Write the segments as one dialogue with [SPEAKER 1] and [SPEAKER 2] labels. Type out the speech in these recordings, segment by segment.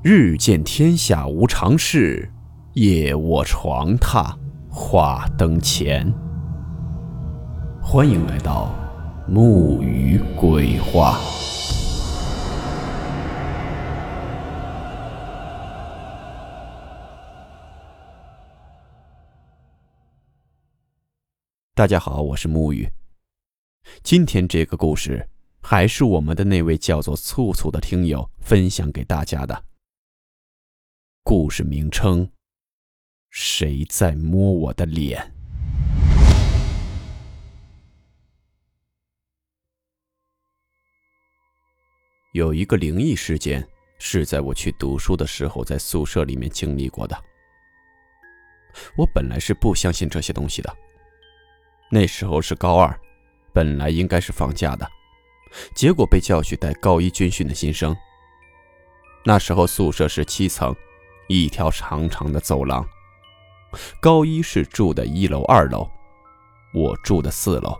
[SPEAKER 1] 日见天下无常事，夜卧床榻话灯前。欢迎来到木鱼鬼话。大家好，我是木鱼。今天这个故事还是我们的那位叫做醋醋的听友分享给大家的。故事名称：谁在摸我的脸？有一个灵异事件是在我去读书的时候，在宿舍里面经历过的。我本来是不相信这些东西的。那时候是高二，本来应该是放假的，结果被叫去带高一军训的新生。那时候宿舍是七层。一条长长的走廊，高一是住的一楼、二楼，我住的四楼。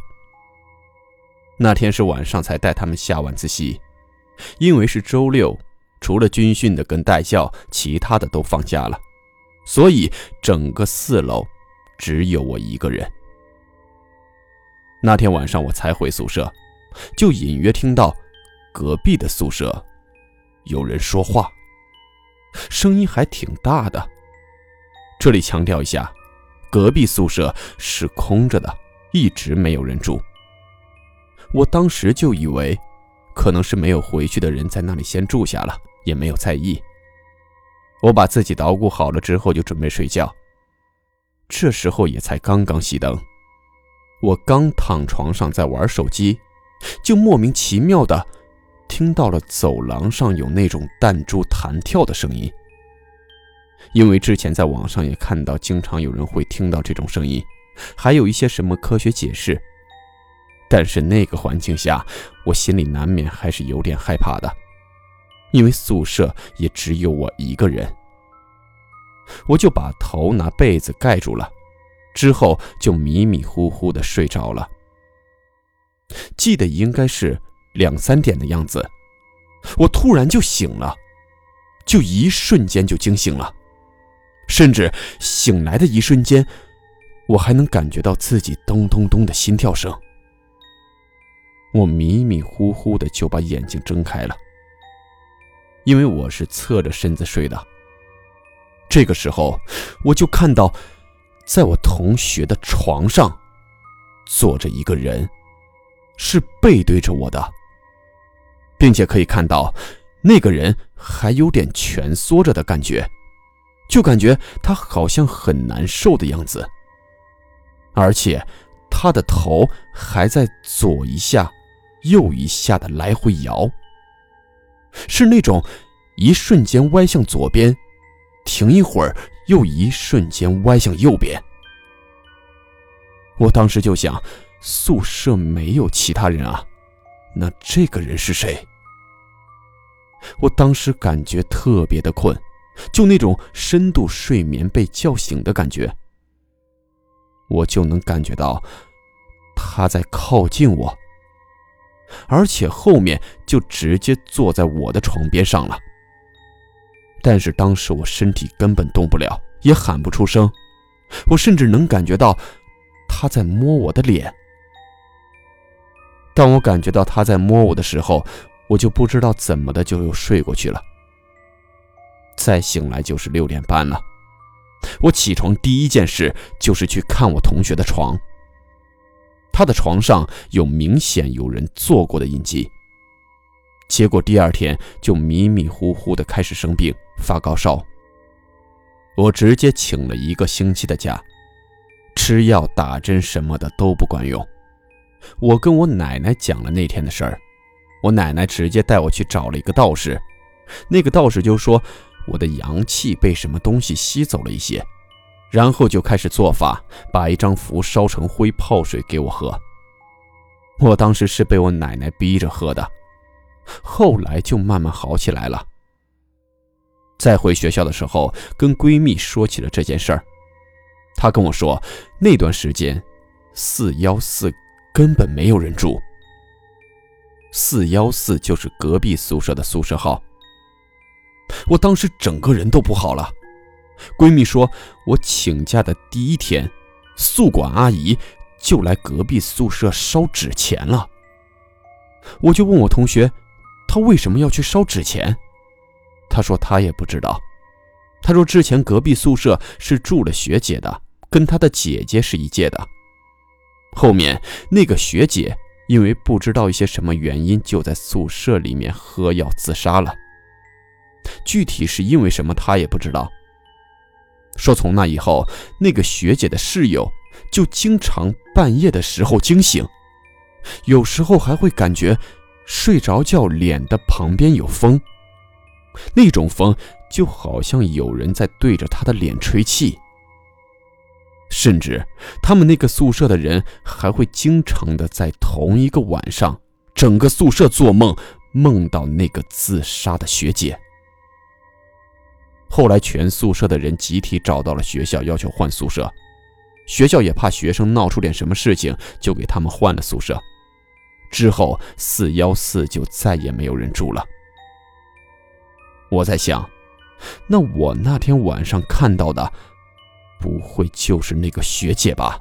[SPEAKER 1] 那天是晚上才带他们下晚自习，因为是周六，除了军训的跟代教，其他的都放假了，所以整个四楼只有我一个人。那天晚上我才回宿舍，就隐约听到隔壁的宿舍有人说话。声音还挺大的。这里强调一下，隔壁宿舍是空着的，一直没有人住。我当时就以为，可能是没有回去的人在那里先住下了，也没有在意。我把自己捣鼓好了之后，就准备睡觉。这时候也才刚刚熄灯，我刚躺床上在玩手机，就莫名其妙的。听到了走廊上有那种弹珠弹跳的声音，因为之前在网上也看到，经常有人会听到这种声音，还有一些什么科学解释。但是那个环境下，我心里难免还是有点害怕的，因为宿舍也只有我一个人。我就把头拿被子盖住了，之后就迷迷糊糊的睡着了。记得应该是。两三点的样子，我突然就醒了，就一瞬间就惊醒了，甚至醒来的一瞬间，我还能感觉到自己咚咚咚的心跳声。我迷迷糊糊的就把眼睛睁开了，因为我是侧着身子睡的。这个时候，我就看到，在我同学的床上，坐着一个人，是背对着我的。并且可以看到，那个人还有点蜷缩着的感觉，就感觉他好像很难受的样子。而且，他的头还在左一下、右一下的来回摇，是那种一瞬间歪向左边，停一会儿，又一瞬间歪向右边。我当时就想，宿舍没有其他人啊。那这个人是谁？我当时感觉特别的困，就那种深度睡眠被叫醒的感觉。我就能感觉到他在靠近我，而且后面就直接坐在我的床边上了。但是当时我身体根本动不了，也喊不出声，我甚至能感觉到他在摸我的脸。当我感觉到他在摸我的时候，我就不知道怎么的就又睡过去了。再醒来就是六点半了，我起床第一件事就是去看我同学的床。他的床上有明显有人坐过的印记。结果第二天就迷迷糊糊的开始生病，发高烧。我直接请了一个星期的假，吃药打针什么的都不管用。我跟我奶奶讲了那天的事儿，我奶奶直接带我去找了一个道士，那个道士就说我的阳气被什么东西吸走了一些，然后就开始做法，把一张符烧成灰泡水给我喝。我当时是被我奶奶逼着喝的，后来就慢慢好起来了。再回学校的时候，跟闺蜜说起了这件事儿，她跟我说那段时间四幺四。根本没有人住。四幺四就是隔壁宿舍的宿舍号。我当时整个人都不好了。闺蜜说，我请假的第一天，宿管阿姨就来隔壁宿舍烧纸钱了。我就问我同学，他为什么要去烧纸钱？他说他也不知道。他说之前隔壁宿舍是住了学姐的，跟他的姐姐是一届的。后面那个学姐因为不知道一些什么原因，就在宿舍里面喝药自杀了。具体是因为什么，他也不知道。说从那以后，那个学姐的室友就经常半夜的时候惊醒，有时候还会感觉睡着觉脸的旁边有风，那种风就好像有人在对着她的脸吹气。甚至他们那个宿舍的人还会经常的在同一个晚上，整个宿舍做梦，梦到那个自杀的学姐。后来全宿舍的人集体找到了学校，要求换宿舍。学校也怕学生闹出点什么事情，就给他们换了宿舍。之后四幺四就再也没有人住了。我在想，那我那天晚上看到的。不会就是那个学姐吧？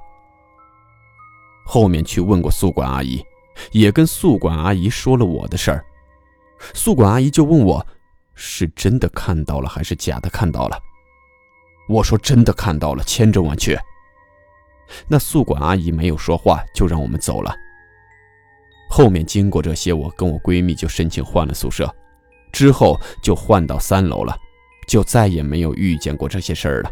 [SPEAKER 1] 后面去问过宿管阿姨，也跟宿管阿姨说了我的事儿。宿管阿姨就问我，是真的看到了还是假的看到了？我说真的看到了，千真万确。那宿管阿姨没有说话，就让我们走了。后面经过这些，我跟我闺蜜就申请换了宿舍，之后就换到三楼了，就再也没有遇见过这些事儿了。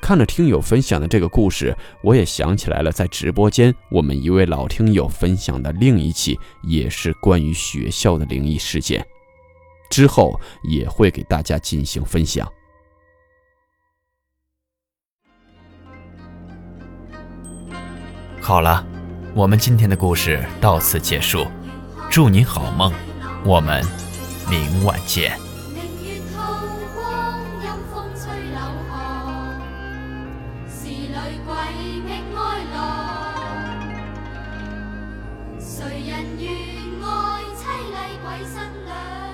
[SPEAKER 1] 看了听友分享的这个故事，我也想起来了，在直播间我们一位老听友分享的另一起也是关于学校的灵异事件，之后也会给大家进行分享。
[SPEAKER 2] 好了，我们今天的故事到此结束，祝您好梦，我们明晚见。人愿爱妻，厉鬼新娘。